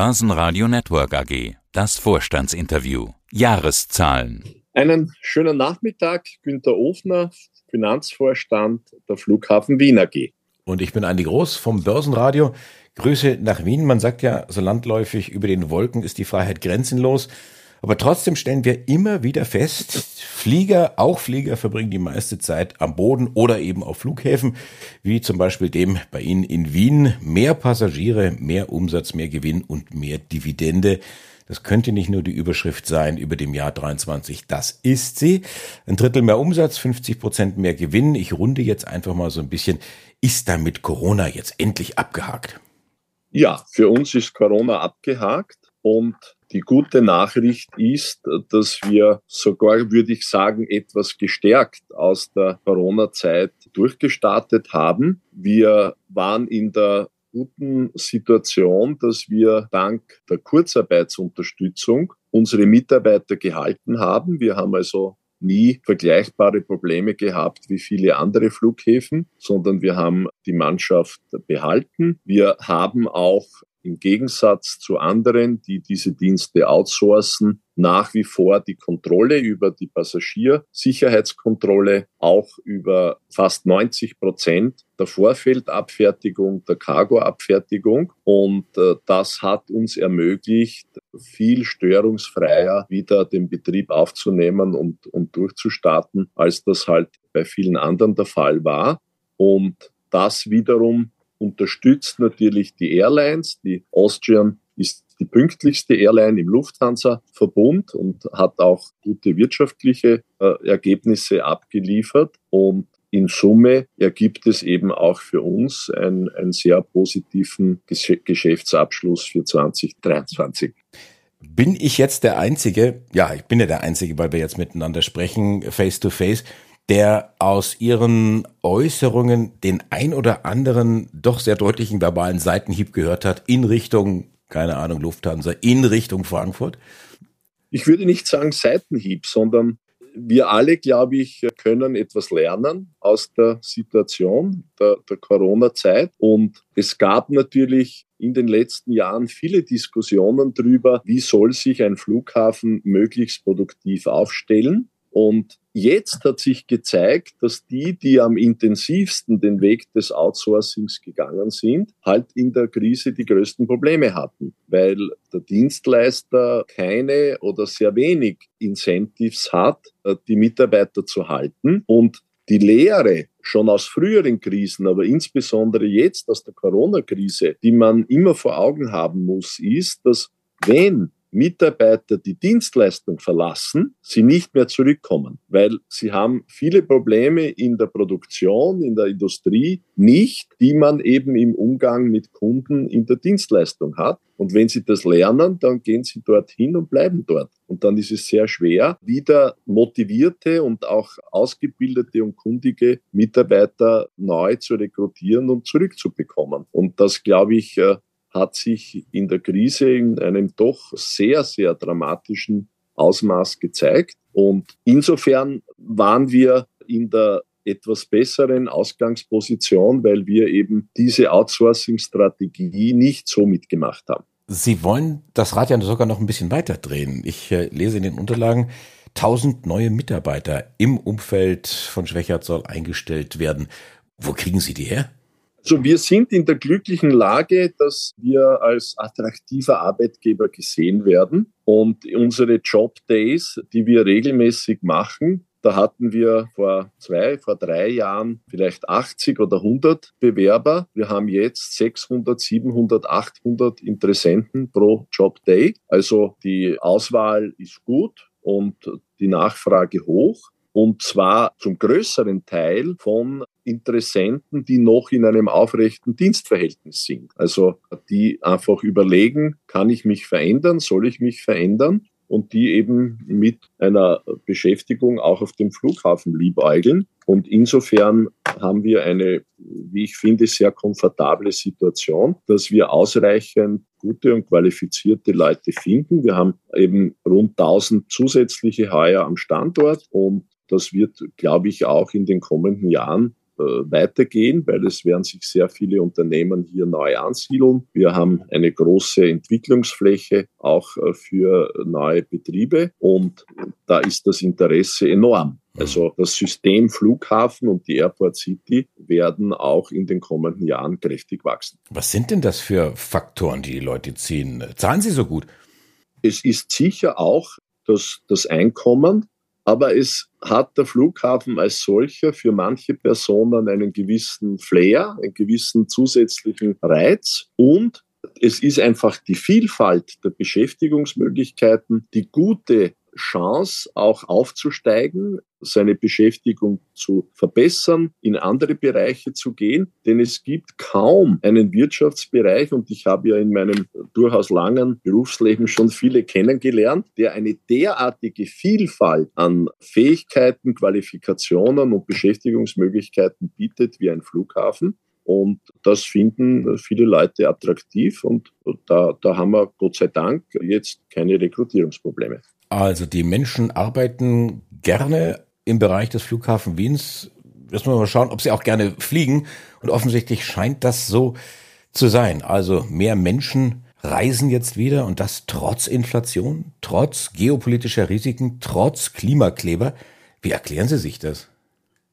Börsenradio Network AG. Das Vorstandsinterview. Jahreszahlen. Einen schönen Nachmittag. Günter Ofner, Finanzvorstand der Flughafen Wien AG. Und ich bin Andi Groß vom Börsenradio. Grüße nach Wien. Man sagt ja so landläufig, über den Wolken ist die Freiheit grenzenlos. Aber trotzdem stellen wir immer wieder fest, Flieger, auch Flieger verbringen die meiste Zeit am Boden oder eben auf Flughäfen, wie zum Beispiel dem bei Ihnen in Wien. Mehr Passagiere, mehr Umsatz, mehr Gewinn und mehr Dividende. Das könnte nicht nur die Überschrift sein über dem Jahr 23. Das ist sie. Ein Drittel mehr Umsatz, 50 Prozent mehr Gewinn. Ich runde jetzt einfach mal so ein bisschen. Ist damit Corona jetzt endlich abgehakt? Ja, für uns ist Corona abgehakt und die gute Nachricht ist, dass wir sogar, würde ich sagen, etwas gestärkt aus der Corona-Zeit durchgestartet haben. Wir waren in der guten Situation, dass wir dank der Kurzarbeitsunterstützung unsere Mitarbeiter gehalten haben. Wir haben also nie vergleichbare Probleme gehabt wie viele andere Flughäfen, sondern wir haben die Mannschaft behalten. Wir haben auch im Gegensatz zu anderen, die diese Dienste outsourcen, nach wie vor die Kontrolle über die Passagiersicherheitskontrolle, auch über fast 90 Prozent der Vorfeldabfertigung, der Cargoabfertigung. Und äh, das hat uns ermöglicht, viel störungsfreier wieder den Betrieb aufzunehmen und, und durchzustarten, als das halt bei vielen anderen der Fall war. Und das wiederum unterstützt natürlich die Airlines. Die Austrian ist die pünktlichste Airline im Lufthansa-Verbund und hat auch gute wirtschaftliche äh, Ergebnisse abgeliefert. Und in Summe ergibt es eben auch für uns einen, einen sehr positiven Gesch Geschäftsabschluss für 2023. Bin ich jetzt der Einzige, ja, ich bin ja der Einzige, weil wir jetzt miteinander sprechen, face to face, der aus ihren Äußerungen den ein oder anderen doch sehr deutlichen verbalen Seitenhieb gehört hat in Richtung, keine Ahnung, Lufthansa, in Richtung Frankfurt? Ich würde nicht sagen Seitenhieb, sondern wir alle, glaube ich, können etwas lernen aus der Situation der, der Corona-Zeit. Und es gab natürlich in den letzten Jahren viele Diskussionen darüber, wie soll sich ein Flughafen möglichst produktiv aufstellen. Und jetzt hat sich gezeigt, dass die, die am intensivsten den Weg des Outsourcings gegangen sind, halt in der Krise die größten Probleme hatten, weil der Dienstleister keine oder sehr wenig Incentives hat, äh, die Mitarbeiter zu halten. Und die Lehre schon aus früheren Krisen, aber insbesondere jetzt aus der Corona-Krise, die man immer vor Augen haben muss, ist, dass wenn Mitarbeiter die Dienstleistung verlassen, sie nicht mehr zurückkommen, weil sie haben viele Probleme in der Produktion, in der Industrie nicht, die man eben im Umgang mit Kunden in der Dienstleistung hat. Und wenn sie das lernen, dann gehen sie dorthin und bleiben dort. Und dann ist es sehr schwer, wieder motivierte und auch ausgebildete und kundige Mitarbeiter neu zu rekrutieren und zurückzubekommen. Und das, glaube ich, äh, hat sich in der Krise in einem doch sehr, sehr dramatischen Ausmaß gezeigt. Und insofern waren wir in der etwas besseren Ausgangsposition, weil wir eben diese Outsourcing-Strategie nicht so mitgemacht haben. Sie wollen das Rad ja sogar noch ein bisschen weiter drehen. Ich äh, lese in den Unterlagen, 1000 neue Mitarbeiter im Umfeld von Schwächert soll eingestellt werden. Wo kriegen Sie die her? Also wir sind in der glücklichen Lage, dass wir als attraktiver Arbeitgeber gesehen werden und unsere Job Days, die wir regelmäßig machen, da hatten wir vor zwei, vor drei Jahren vielleicht 80 oder 100 Bewerber. Wir haben jetzt 600, 700, 800 Interessenten pro Job Day. Also die Auswahl ist gut und die Nachfrage hoch und zwar zum größeren Teil von Interessenten, die noch in einem aufrechten Dienstverhältnis sind. Also die einfach überlegen, kann ich mich verändern, soll ich mich verändern? Und die eben mit einer Beschäftigung auch auf dem Flughafen liebäugeln. Und insofern haben wir eine, wie ich finde, sehr komfortable Situation, dass wir ausreichend gute und qualifizierte Leute finden. Wir haben eben rund 1000 zusätzliche Heuer am Standort und das wird, glaube ich, auch in den kommenden Jahren weitergehen, weil es werden sich sehr viele Unternehmen hier neu ansiedeln. Wir haben eine große Entwicklungsfläche auch äh, für neue Betriebe und da ist das Interesse enorm. Also das System Flughafen und die Airport City werden auch in den kommenden Jahren kräftig wachsen. Was sind denn das für Faktoren, die die Leute ziehen? Zahlen sie so gut? Es ist sicher auch das, das Einkommen, aber es hat der Flughafen als solcher für manche Personen einen gewissen Flair, einen gewissen zusätzlichen Reiz. Und es ist einfach die Vielfalt der Beschäftigungsmöglichkeiten, die gute Chance, auch aufzusteigen, seine Beschäftigung zu verbessern, in andere Bereiche zu gehen. Denn es gibt kaum einen Wirtschaftsbereich, und ich habe ja in meinem durchaus langen Berufsleben schon viele kennengelernt, der eine derartige Vielfalt an Fähigkeiten, Qualifikationen und Beschäftigungsmöglichkeiten bietet wie ein Flughafen. Und das finden viele Leute attraktiv und da, da haben wir Gott sei Dank jetzt keine Rekrutierungsprobleme. Also die Menschen arbeiten gerne im Bereich des Flughafen Wiens. Jetzt müssen wir mal schauen, ob sie auch gerne fliegen. Und offensichtlich scheint das so zu sein. Also mehr Menschen reisen jetzt wieder und das trotz Inflation, trotz geopolitischer Risiken, trotz Klimakleber. Wie erklären Sie sich das?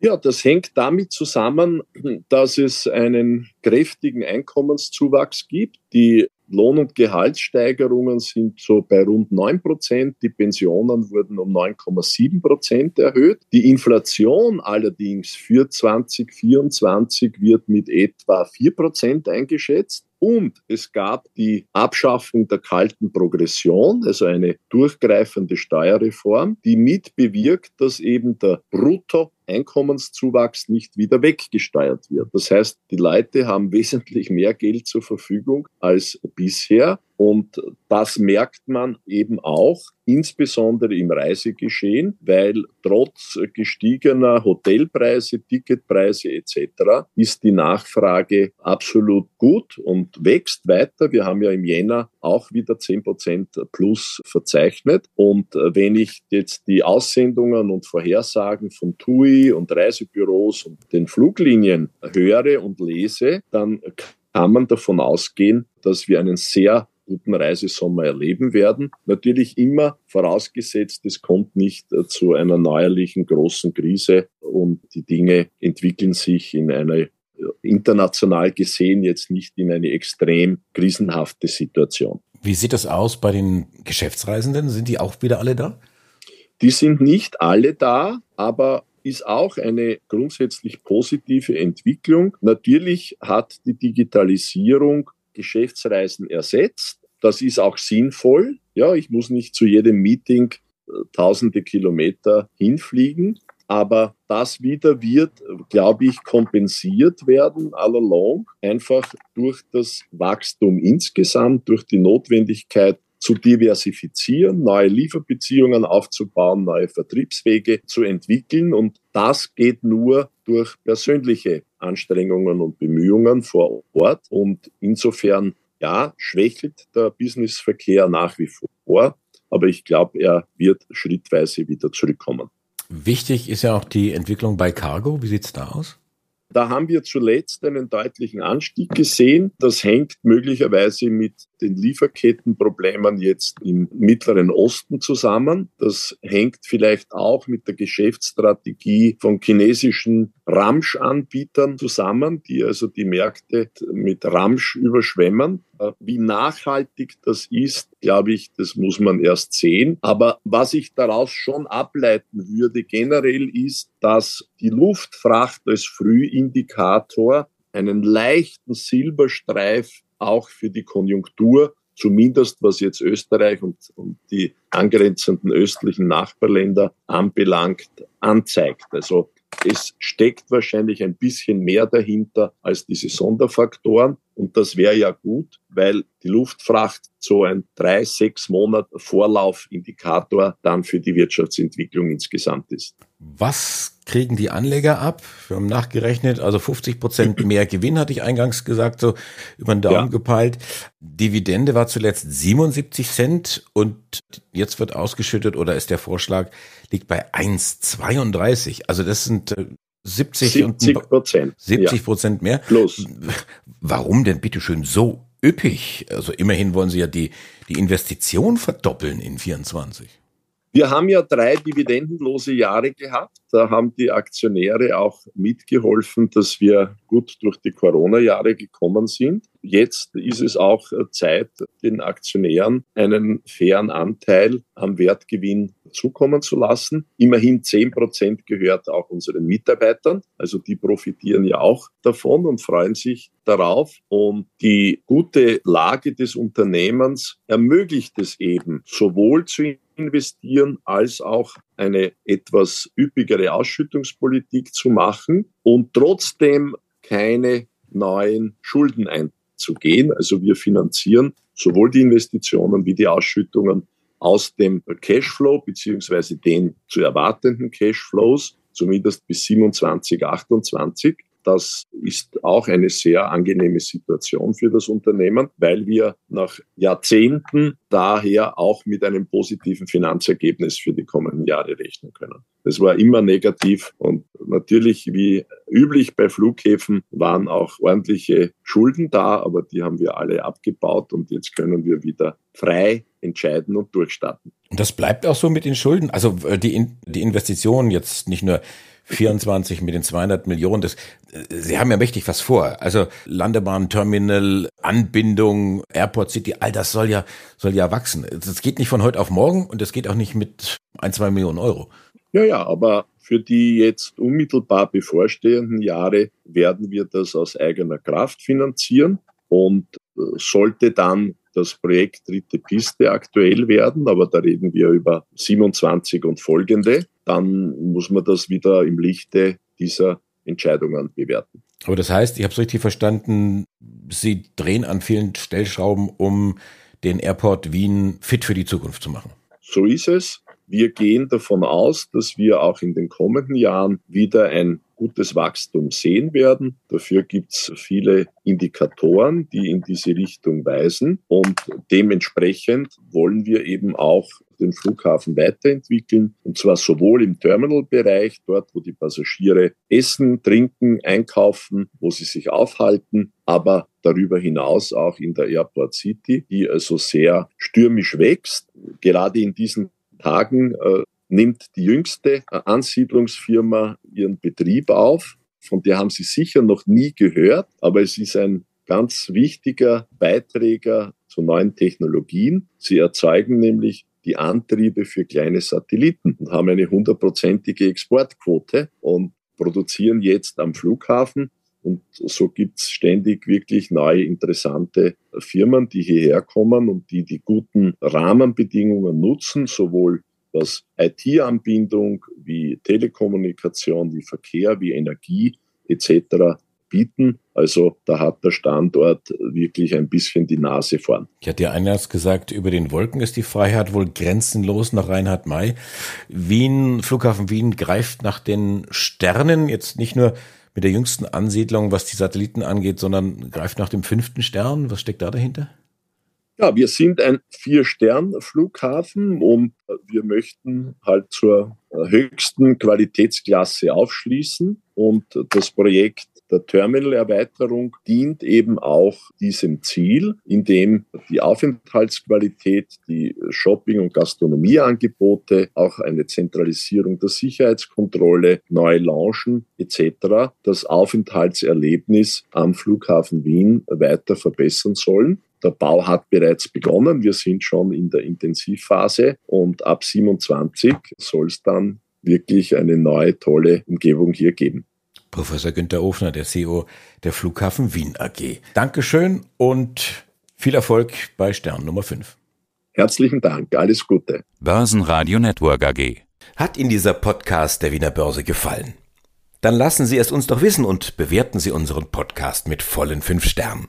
Ja, das hängt damit zusammen, dass es einen kräftigen Einkommenszuwachs gibt. Die Lohn- und Gehaltssteigerungen sind so bei rund 9 Prozent. Die Pensionen wurden um 9,7 Prozent erhöht. Die Inflation allerdings für 2024 wird mit etwa 4 Prozent eingeschätzt. Und es gab die Abschaffung der kalten Progression, also eine durchgreifende Steuerreform, die mit bewirkt, dass eben der Brutto Einkommenszuwachs nicht wieder weggesteuert wird. Das heißt, die Leute haben wesentlich mehr Geld zur Verfügung als bisher und das merkt man eben auch, insbesondere im Reisegeschehen, weil trotz gestiegener Hotelpreise, Ticketpreise etc. ist die Nachfrage absolut gut und wächst weiter. Wir haben ja im Jänner auch wieder 10% plus verzeichnet. Und wenn ich jetzt die Aussendungen und Vorhersagen von TUI und Reisebüros und den Fluglinien höre und lese, dann kann man davon ausgehen, dass wir einen sehr guten Reisesommer erleben werden. Natürlich immer vorausgesetzt, es kommt nicht äh, zu einer neuerlichen großen Krise und die Dinge entwickeln sich in eine äh, international gesehen jetzt nicht in eine extrem krisenhafte Situation. Wie sieht das aus bei den Geschäftsreisenden? Sind die auch wieder alle da? Die sind nicht alle da, aber ist auch eine grundsätzlich positive Entwicklung. Natürlich hat die Digitalisierung Geschäftsreisen ersetzt. Das ist auch sinnvoll. Ja, ich muss nicht zu jedem Meeting äh, tausende Kilometer hinfliegen. Aber das wieder wird, glaube ich, kompensiert werden, all along, einfach durch das Wachstum insgesamt, durch die Notwendigkeit zu diversifizieren, neue Lieferbeziehungen aufzubauen, neue Vertriebswege zu entwickeln. Und das geht nur durch persönliche Anstrengungen und Bemühungen vor Ort. Und insofern, ja, schwächelt der Businessverkehr nach wie vor. Aber ich glaube, er wird schrittweise wieder zurückkommen. Wichtig ist ja auch die Entwicklung bei Cargo. Wie sieht es da aus? Da haben wir zuletzt einen deutlichen Anstieg gesehen. Das hängt möglicherweise mit den Lieferkettenproblemen jetzt im Mittleren Osten zusammen. Das hängt vielleicht auch mit der Geschäftsstrategie von chinesischen Ramsch-Anbietern zusammen, die also die Märkte mit Ramsch überschwemmen. Wie nachhaltig das ist, glaube ich, das muss man erst sehen. Aber was ich daraus schon ableiten würde generell ist, dass die Luftfracht als Frühindikator einen leichten Silberstreif auch für die Konjunktur, zumindest was jetzt Österreich und, und die angrenzenden östlichen Nachbarländer anbelangt, anzeigt. Also es steckt wahrscheinlich ein bisschen mehr dahinter als diese Sonderfaktoren. Und das wäre ja gut, weil die Luftfracht so ein drei, sechs Monat Vorlaufindikator dann für die Wirtschaftsentwicklung insgesamt ist. Was kriegen die Anleger ab? Wir haben nachgerechnet, also 50 Prozent mehr Gewinn, hatte ich eingangs gesagt, so über den Daumen ja. gepeilt. Dividende war zuletzt 77 Cent und jetzt wird ausgeschüttet oder ist der Vorschlag, liegt bei 1,32. Also das sind äh, 70, 70 Prozent. 70 Prozent mehr. Plus. Warum denn bitteschön so üppig? Also immerhin wollen Sie ja die, die Investition verdoppeln in 24. Wir haben ja drei dividendenlose Jahre gehabt. Da haben die Aktionäre auch mitgeholfen, dass wir gut durch die Corona-Jahre gekommen sind. Jetzt ist es auch Zeit, den Aktionären einen fairen Anteil am Wertgewinn zukommen zu lassen. Immerhin zehn Prozent gehört auch unseren Mitarbeitern. Also die profitieren ja auch davon und freuen sich darauf. Und die gute Lage des Unternehmens ermöglicht es eben, sowohl zu investieren als auch eine etwas üppigere Ausschüttungspolitik zu machen und trotzdem keine neuen Schulden einzugehen. Also wir finanzieren sowohl die Investitionen wie die Ausschüttungen aus dem Cashflow beziehungsweise den zu erwartenden Cashflows, zumindest bis 27, 28. Das ist auch eine sehr angenehme Situation für das Unternehmen, weil wir nach Jahrzehnten daher auch mit einem positiven Finanzergebnis für die kommenden Jahre rechnen können. Das war immer negativ und natürlich wie üblich bei Flughäfen waren auch ordentliche Schulden da, aber die haben wir alle abgebaut und jetzt können wir wieder frei entscheiden und durchstarten. Und das bleibt auch so mit den Schulden. Also äh, die, die Investitionen jetzt nicht nur 24 mit den 200 Millionen, das, Sie haben ja mächtig was vor. Also Landebahn, Terminal, Anbindung, Airport City, all das soll ja, soll ja wachsen. Das geht nicht von heute auf morgen und das geht auch nicht mit ein, zwei Millionen Euro. Ja, ja, aber für die jetzt unmittelbar bevorstehenden Jahre werden wir das aus eigener Kraft finanzieren und äh, sollte dann das Projekt Dritte Piste aktuell werden, aber da reden wir über 27 und folgende, dann muss man das wieder im Lichte dieser Entscheidungen bewerten. Aber das heißt, ich habe es richtig verstanden, Sie drehen an vielen Stellschrauben, um den Airport Wien fit für die Zukunft zu machen. So ist es. Wir gehen davon aus, dass wir auch in den kommenden Jahren wieder ein gutes Wachstum sehen werden. Dafür gibt es viele Indikatoren, die in diese Richtung weisen. Und dementsprechend wollen wir eben auch den Flughafen weiterentwickeln. Und zwar sowohl im Terminalbereich, dort, wo die Passagiere essen, trinken, einkaufen, wo sie sich aufhalten, aber darüber hinaus auch in der Airport City, die also sehr stürmisch wächst. Gerade in diesen Tagen äh, nimmt die jüngste Ansiedlungsfirma ihren Betrieb auf. Von der haben Sie sicher noch nie gehört, aber es ist ein ganz wichtiger Beiträger zu neuen Technologien. Sie erzeugen nämlich die Antriebe für kleine Satelliten und haben eine hundertprozentige Exportquote und produzieren jetzt am Flughafen. Und so gibt's ständig wirklich neue interessante Firmen, die hierher kommen und die die guten Rahmenbedingungen nutzen, sowohl was IT-Anbindung wie Telekommunikation, wie Verkehr, wie Energie etc. bieten. Also da hat der Standort wirklich ein bisschen die Nase vorn. Ich hatte ja eingangs gesagt, über den Wolken ist die Freiheit wohl grenzenlos nach Reinhard May. Wien, Flughafen Wien greift nach den Sternen, jetzt nicht nur mit der jüngsten Ansiedlung, was die Satelliten angeht, sondern greift nach dem fünften Stern. Was steckt da dahinter? Ja, wir sind ein Vier-Stern-Flughafen und wir möchten halt zur höchsten Qualitätsklasse aufschließen. Und das Projekt der Terminalerweiterung dient eben auch diesem Ziel, indem die Aufenthaltsqualität, die Shopping- und Gastronomieangebote, auch eine Zentralisierung der Sicherheitskontrolle, neue Launchen etc. das Aufenthaltserlebnis am Flughafen Wien weiter verbessern sollen. Der Bau hat bereits begonnen. Wir sind schon in der Intensivphase und ab 27 soll es dann wirklich eine neue, tolle Umgebung hier geben. Professor Günter Ofner, der CEO der Flughafen Wien AG. Dankeschön und viel Erfolg bei Stern Nummer 5. Herzlichen Dank, alles Gute. Börsenradio Network AG. Hat Ihnen dieser Podcast der Wiener Börse gefallen? Dann lassen Sie es uns doch wissen und bewerten Sie unseren Podcast mit vollen fünf Sternen.